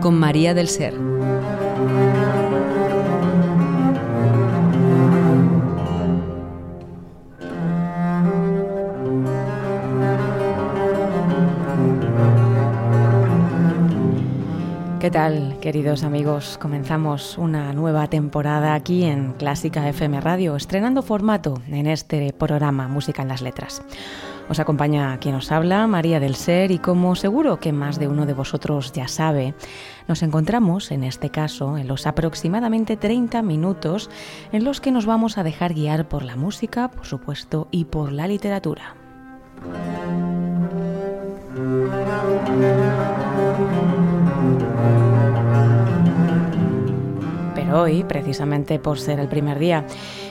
con María del Ser. ¿Qué tal, queridos amigos? Comenzamos una nueva temporada aquí en Clásica FM Radio, estrenando formato en este programa Música en las Letras. Os acompaña quien os habla, María del Ser, y como seguro que más de uno de vosotros ya sabe, nos encontramos en este caso en los aproximadamente 30 minutos en los que nos vamos a dejar guiar por la música, por supuesto, y por la literatura. Hoy, precisamente por ser el primer día,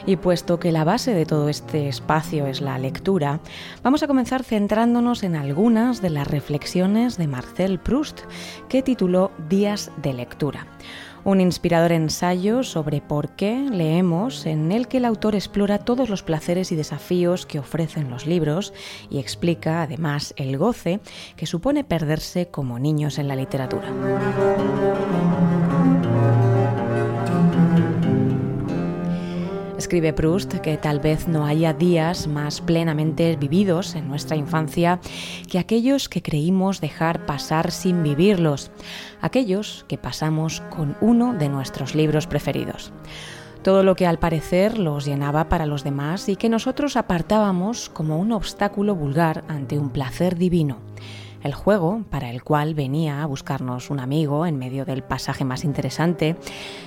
y puesto que la base de todo este espacio es la lectura, vamos a comenzar centrándonos en algunas de las reflexiones de Marcel Proust, que tituló Días de lectura un inspirador ensayo sobre por qué leemos, en el que el autor explora todos los placeres y desafíos que ofrecen los libros y explica además el goce que supone perderse como niños en la literatura. Escribe Proust que tal vez no haya días más plenamente vividos en nuestra infancia que aquellos que creímos dejar pasar sin vivirlos, aquellos que pasamos con uno de nuestros libros preferidos. Todo lo que al parecer los llenaba para los demás y que nosotros apartábamos como un obstáculo vulgar ante un placer divino el juego para el cual venía a buscarnos un amigo en medio del pasaje más interesante,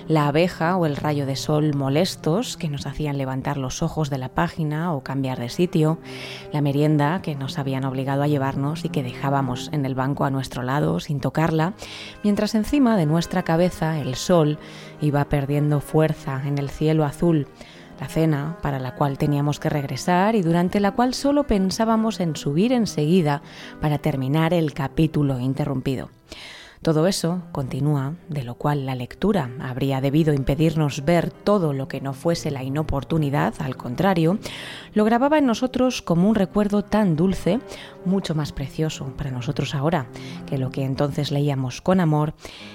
la abeja o el rayo de sol molestos que nos hacían levantar los ojos de la página o cambiar de sitio, la merienda que nos habían obligado a llevarnos y que dejábamos en el banco a nuestro lado sin tocarla, mientras encima de nuestra cabeza el sol iba perdiendo fuerza en el cielo azul, la cena para la cual teníamos que regresar y durante la cual solo pensábamos en subir enseguida para terminar el capítulo interrumpido. Todo eso continúa, de lo cual la lectura habría debido impedirnos ver todo lo que no fuese la inoportunidad, al contrario, lo grababa en nosotros como un recuerdo tan dulce, mucho más precioso para nosotros ahora que lo que entonces leíamos con amor,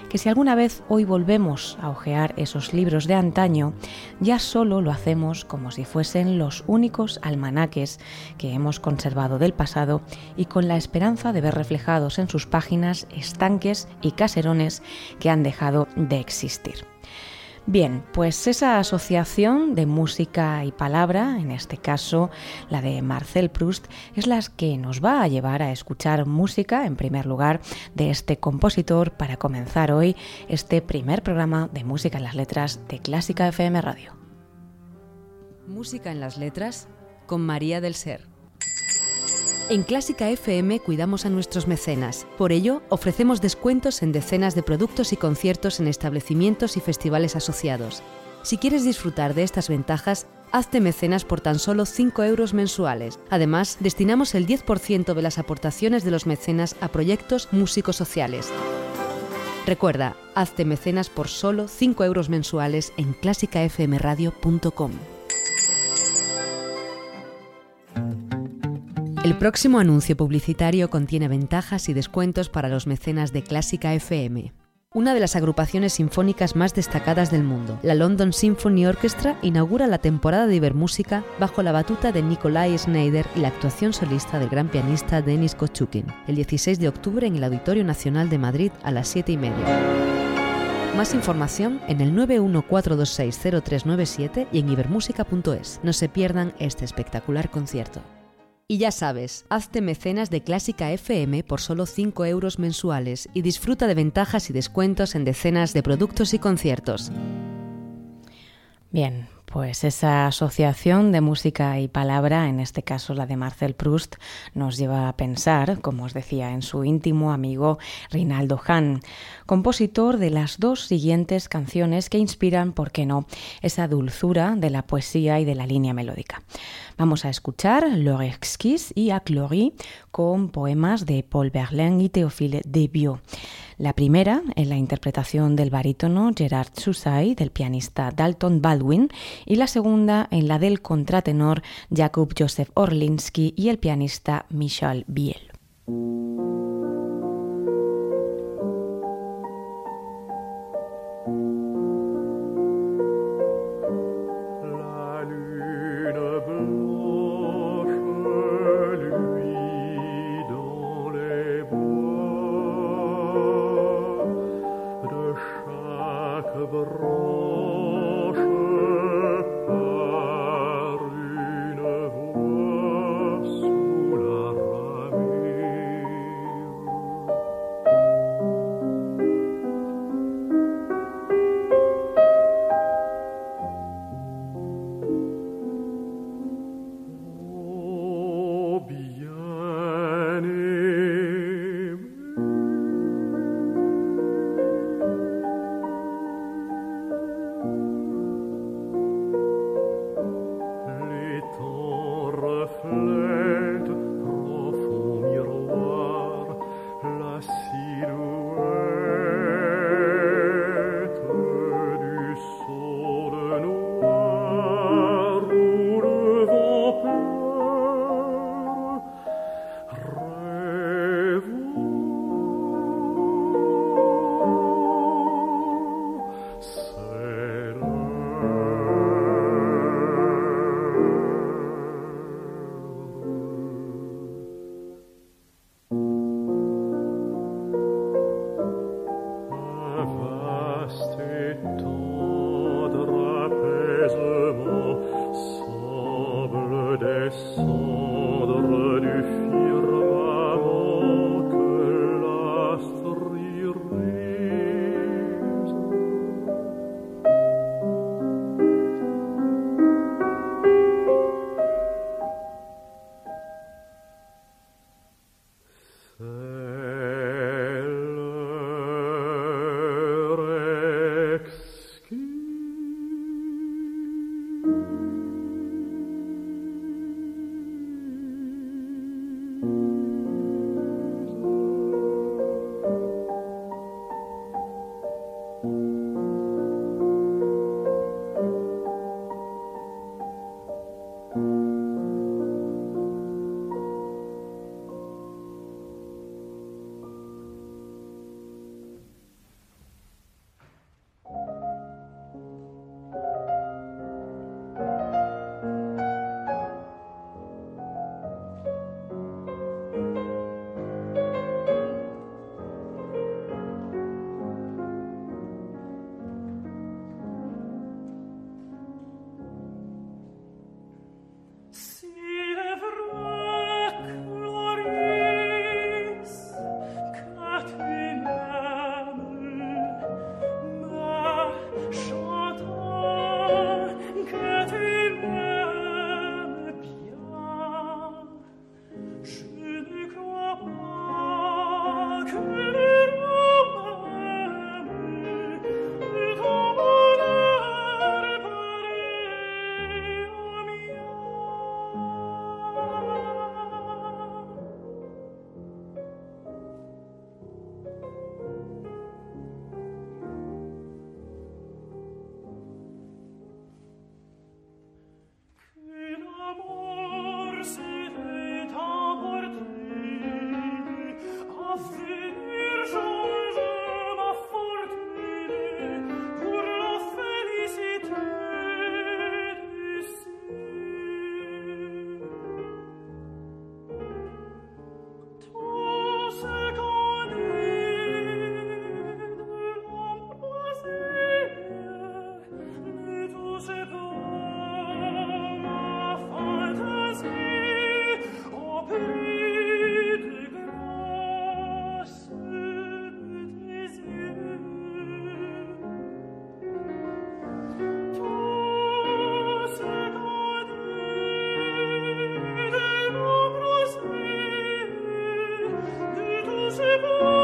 que si alguna vez hoy volvemos a hojear esos libros de antaño, ya solo lo hacemos como si fuesen los únicos almanaques que hemos conservado del pasado y con la esperanza de ver reflejados en sus páginas estanques y caserones que han dejado de existir. Bien, pues esa asociación de música y palabra, en este caso la de Marcel Proust, es la que nos va a llevar a escuchar música, en primer lugar, de este compositor para comenzar hoy este primer programa de música en las letras de Clásica FM Radio. Música en las letras con María del Ser. En Clásica FM cuidamos a nuestros mecenas. Por ello, ofrecemos descuentos en decenas de productos y conciertos en establecimientos y festivales asociados. Si quieres disfrutar de estas ventajas, hazte mecenas por tan solo 5 euros mensuales. Además, destinamos el 10% de las aportaciones de los mecenas a proyectos músicos sociales. Recuerda, hazte mecenas por solo 5 euros mensuales en clásicafmradio.com. El próximo anuncio publicitario contiene ventajas y descuentos para los mecenas de Clásica FM. Una de las agrupaciones sinfónicas más destacadas del mundo, la London Symphony Orchestra, inaugura la temporada de Ibermúsica bajo la batuta de Nikolai Schneider y la actuación solista del gran pianista Denis Kochukin, el 16 de octubre en el Auditorio Nacional de Madrid a las 7 y media. Más información en el 914260397 y en ibermúsica.es. No se pierdan este espectacular concierto. Y ya sabes, hazte mecenas de Clásica FM por solo 5 euros mensuales y disfruta de ventajas y descuentos en decenas de productos y conciertos. Bien, pues esa asociación de música y palabra, en este caso la de Marcel Proust, nos lleva a pensar, como os decía, en su íntimo amigo Rinaldo Hahn, compositor de las dos siguientes canciones que inspiran, por qué no, esa dulzura de la poesía y de la línea melódica. Vamos a escuchar L'Orexquis y Aclory con poemas de Paul Verlaine y Théophile Debiot. La primera en la interpretación del barítono Gerard Susay, del pianista Dalton Baldwin, y la segunda en la del contratenor Jakub Joseph Orlinsky y el pianista Michel Biel. 是不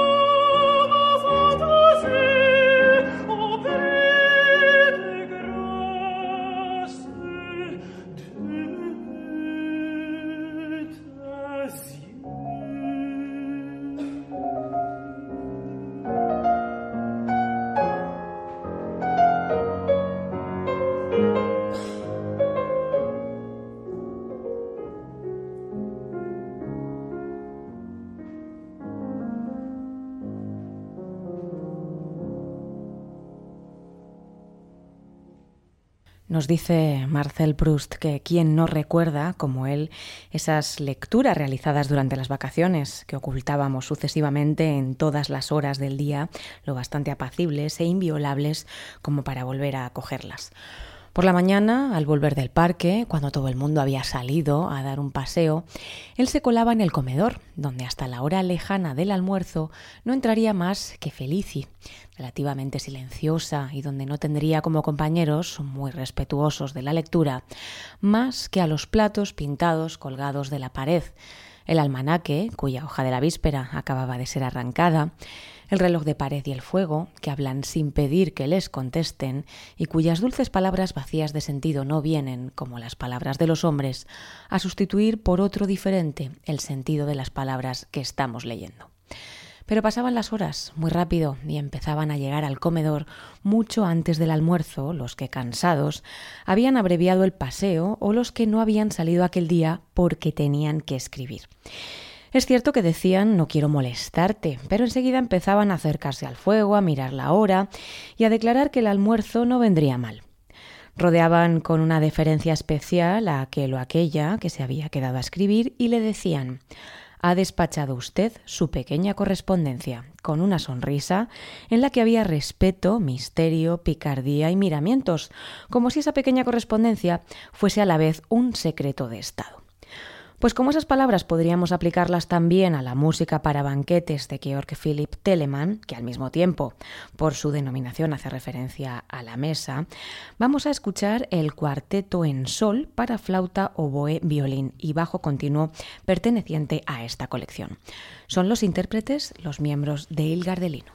Nos dice Marcel Proust que quien no recuerda, como él, esas lecturas realizadas durante las vacaciones que ocultábamos sucesivamente en todas las horas del día, lo bastante apacibles e inviolables como para volver a cogerlas. Por la mañana, al volver del parque, cuando todo el mundo había salido a dar un paseo, él se colaba en el comedor, donde hasta la hora lejana del almuerzo no entraría más que Felici, relativamente silenciosa y donde no tendría como compañeros, muy respetuosos de la lectura, más que a los platos pintados colgados de la pared, el almanaque, cuya hoja de la víspera acababa de ser arrancada, el reloj de pared y el fuego, que hablan sin pedir que les contesten y cuyas dulces palabras vacías de sentido no vienen, como las palabras de los hombres, a sustituir por otro diferente el sentido de las palabras que estamos leyendo. Pero pasaban las horas muy rápido y empezaban a llegar al comedor mucho antes del almuerzo los que, cansados, habían abreviado el paseo o los que no habían salido aquel día porque tenían que escribir. Es cierto que decían no quiero molestarte, pero enseguida empezaban a acercarse al fuego, a mirar la hora y a declarar que el almuerzo no vendría mal. Rodeaban con una deferencia especial a aquel o aquella que se había quedado a escribir y le decían ha despachado usted su pequeña correspondencia, con una sonrisa en la que había respeto, misterio, picardía y miramientos, como si esa pequeña correspondencia fuese a la vez un secreto de Estado. Pues como esas palabras podríamos aplicarlas también a la música para banquetes de Georg Philipp Telemann, que al mismo tiempo, por su denominación hace referencia a la mesa, vamos a escuchar el cuarteto en sol para flauta, oboe, violín y bajo continuo perteneciente a esta colección. Son los intérpretes los miembros de Il Gardelino.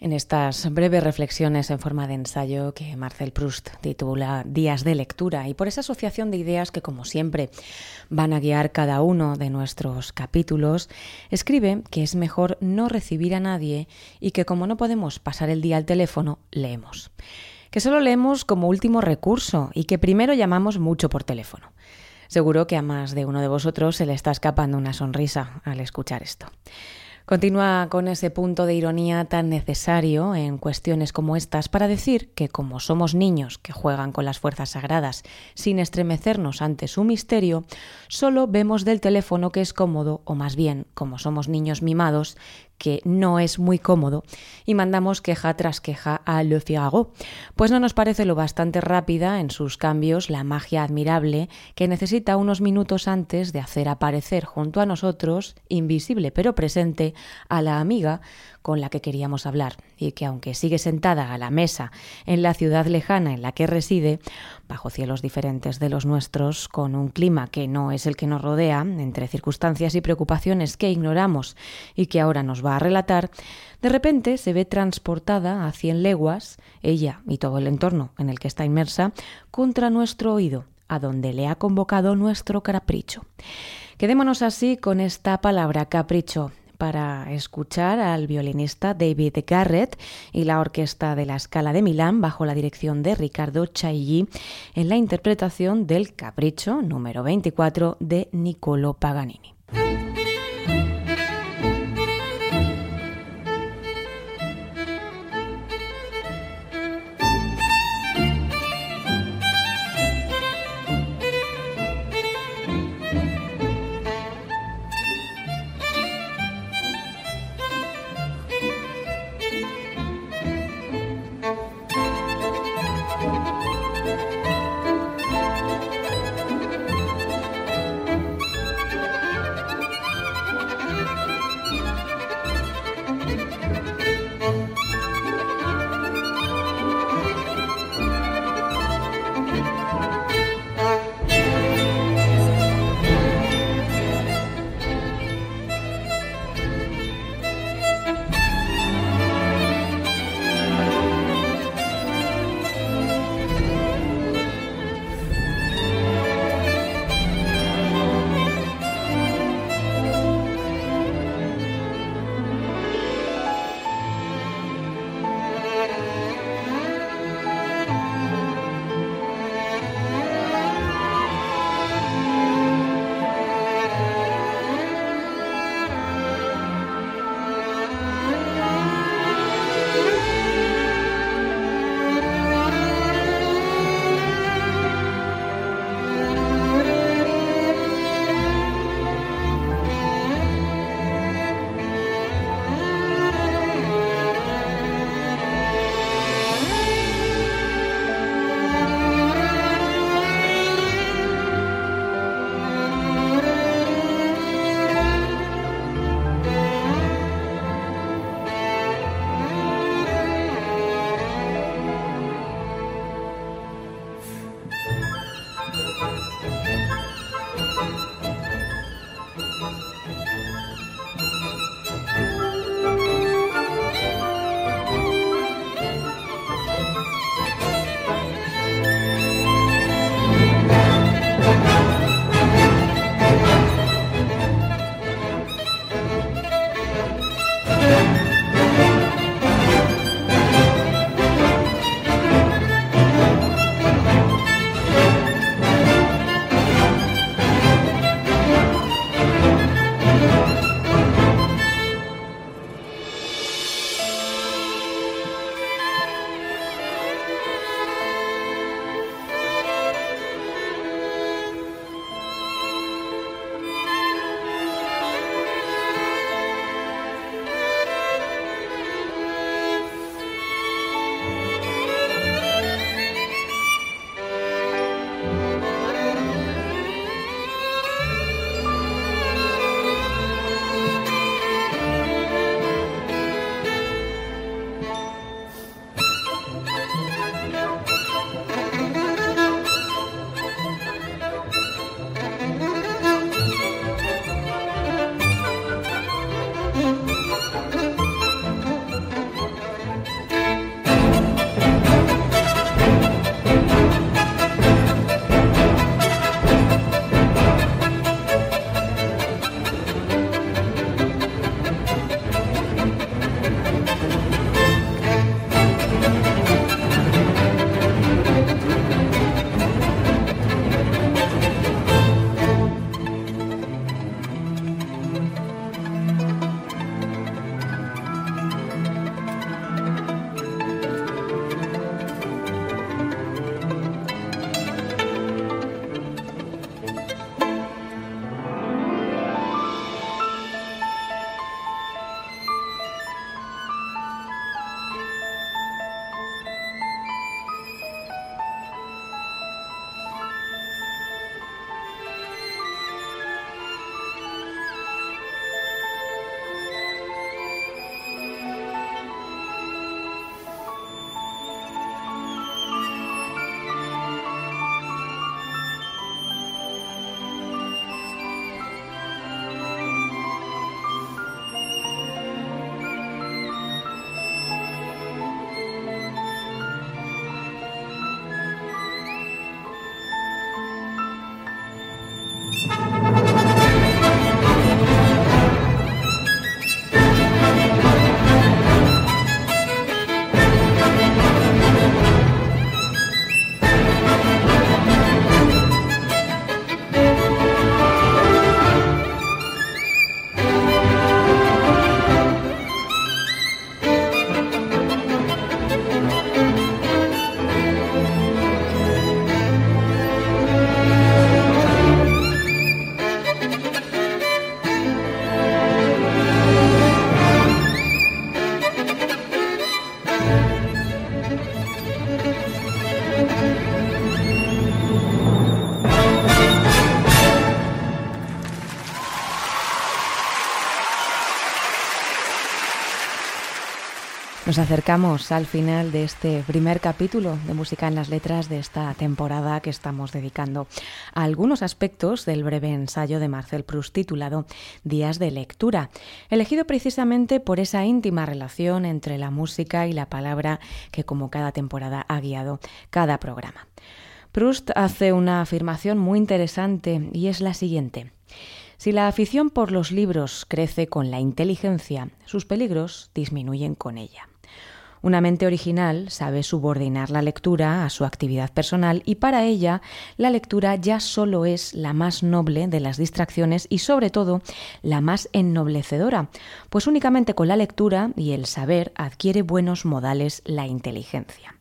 En estas breves reflexiones en forma de ensayo que Marcel Proust titula Días de lectura y por esa asociación de ideas que como siempre van a guiar cada uno de nuestros capítulos, escribe que es mejor no recibir a nadie y que como no podemos pasar el día al teléfono, leemos. Que solo leemos como último recurso y que primero llamamos mucho por teléfono. Seguro que a más de uno de vosotros se le está escapando una sonrisa al escuchar esto. Continúa con ese punto de ironía tan necesario en cuestiones como estas para decir que como somos niños que juegan con las fuerzas sagradas sin estremecernos ante su misterio, solo vemos del teléfono que es cómodo, o más bien, como somos niños mimados, que no es muy cómodo y mandamos queja tras queja a Le Figaro, pues no nos parece lo bastante rápida en sus cambios la magia admirable que necesita unos minutos antes de hacer aparecer junto a nosotros, invisible pero presente, a la amiga con la que queríamos hablar y que aunque sigue sentada a la mesa en la ciudad lejana en la que reside, bajo cielos diferentes de los nuestros, con un clima que no es el que nos rodea, entre circunstancias y preocupaciones que ignoramos y que ahora nos va a relatar, de repente se ve transportada a cien leguas, ella y todo el entorno en el que está inmersa, contra nuestro oído, a donde le ha convocado nuestro capricho. Quedémonos así con esta palabra capricho, para escuchar al violinista David Garrett y la Orquesta de la Scala de Milán bajo la dirección de Ricardo Chailly en la interpretación del Capricho número 24 de Niccolo Paganini. Acercamos al final de este primer capítulo de Música en las Letras de esta temporada que estamos dedicando a algunos aspectos del breve ensayo de Marcel Proust titulado Días de lectura, elegido precisamente por esa íntima relación entre la música y la palabra que como cada temporada ha guiado cada programa. Proust hace una afirmación muy interesante y es la siguiente. Si la afición por los libros crece con la inteligencia, sus peligros disminuyen con ella. Una mente original sabe subordinar la lectura a su actividad personal y para ella la lectura ya solo es la más noble de las distracciones y sobre todo la más ennoblecedora, pues únicamente con la lectura y el saber adquiere buenos modales la inteligencia.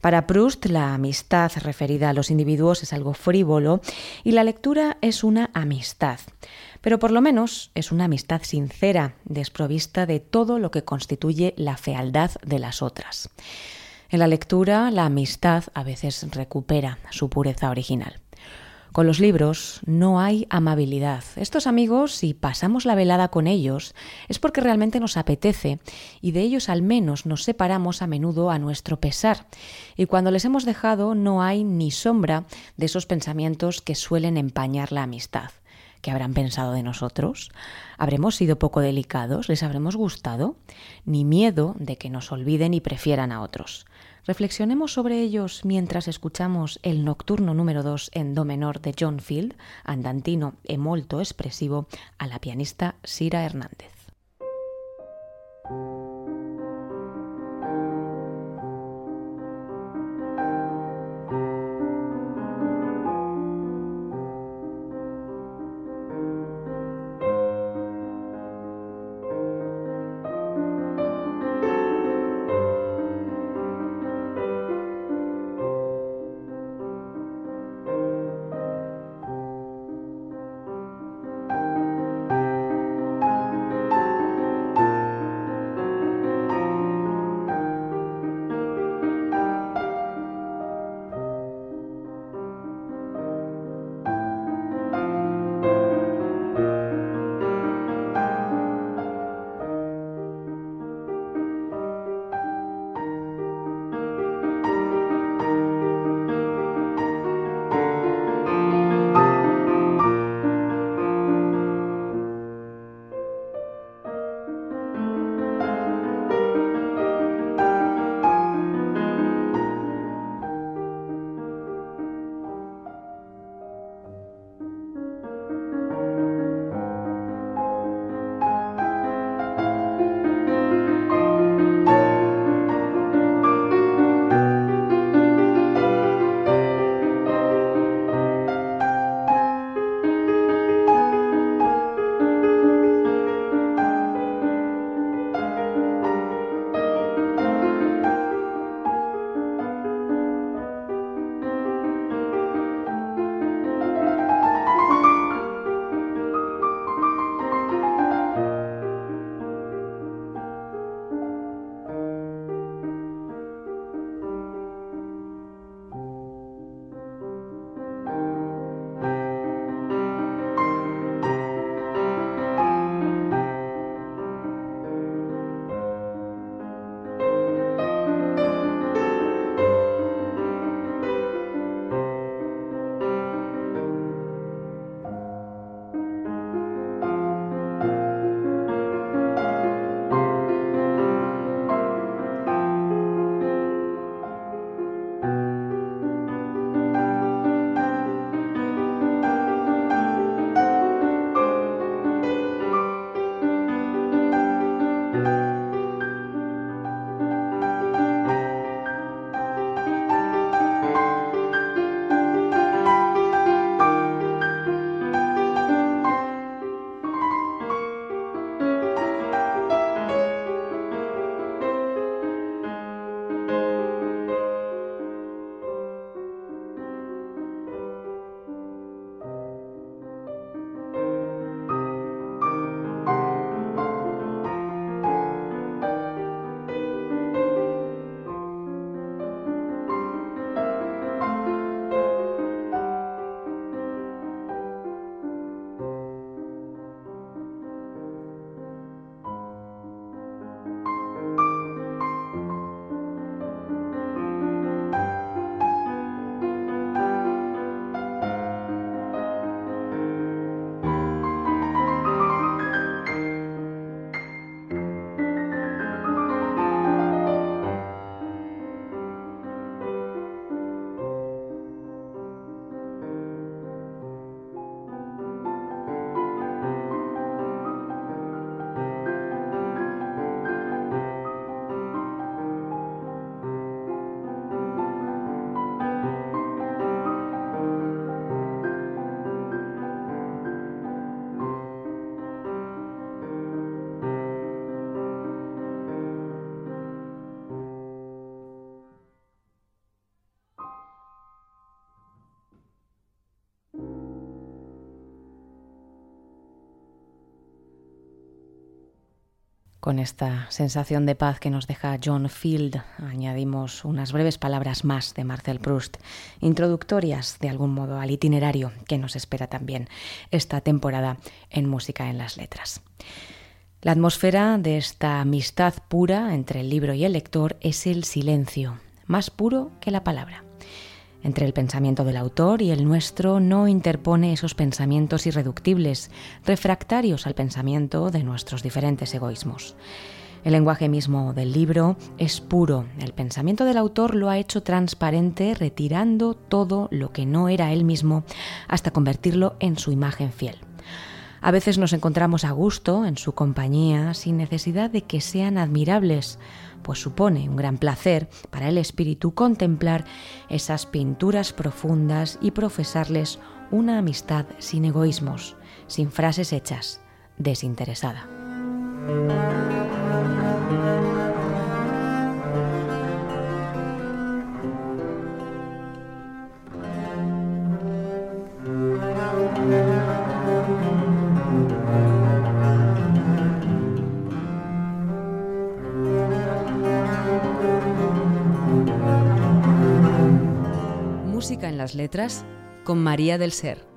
Para Proust, la amistad referida a los individuos es algo frívolo y la lectura es una amistad pero por lo menos es una amistad sincera, desprovista de todo lo que constituye la fealdad de las otras. En la lectura, la amistad a veces recupera su pureza original. Con los libros no hay amabilidad. Estos amigos, si pasamos la velada con ellos, es porque realmente nos apetece y de ellos al menos nos separamos a menudo a nuestro pesar. Y cuando les hemos dejado no hay ni sombra de esos pensamientos que suelen empañar la amistad. ¿Qué habrán pensado de nosotros? ¿Habremos sido poco delicados? ¿Les habremos gustado? Ni miedo de que nos olviden y prefieran a otros. Reflexionemos sobre ellos mientras escuchamos el nocturno número 2 en do menor de John Field, andantino e molto expresivo, a la pianista Sira Hernández. Con esta sensación de paz que nos deja John Field, añadimos unas breves palabras más de Marcel Proust, introductorias de algún modo al itinerario que nos espera también esta temporada en Música en las Letras. La atmósfera de esta amistad pura entre el libro y el lector es el silencio, más puro que la palabra. Entre el pensamiento del autor y el nuestro no interpone esos pensamientos irreductibles, refractarios al pensamiento de nuestros diferentes egoísmos. El lenguaje mismo del libro es puro. El pensamiento del autor lo ha hecho transparente, retirando todo lo que no era él mismo hasta convertirlo en su imagen fiel. A veces nos encontramos a gusto en su compañía sin necesidad de que sean admirables pues supone un gran placer para el espíritu contemplar esas pinturas profundas y profesarles una amistad sin egoísmos, sin frases hechas, desinteresada. Las letras con María del Ser.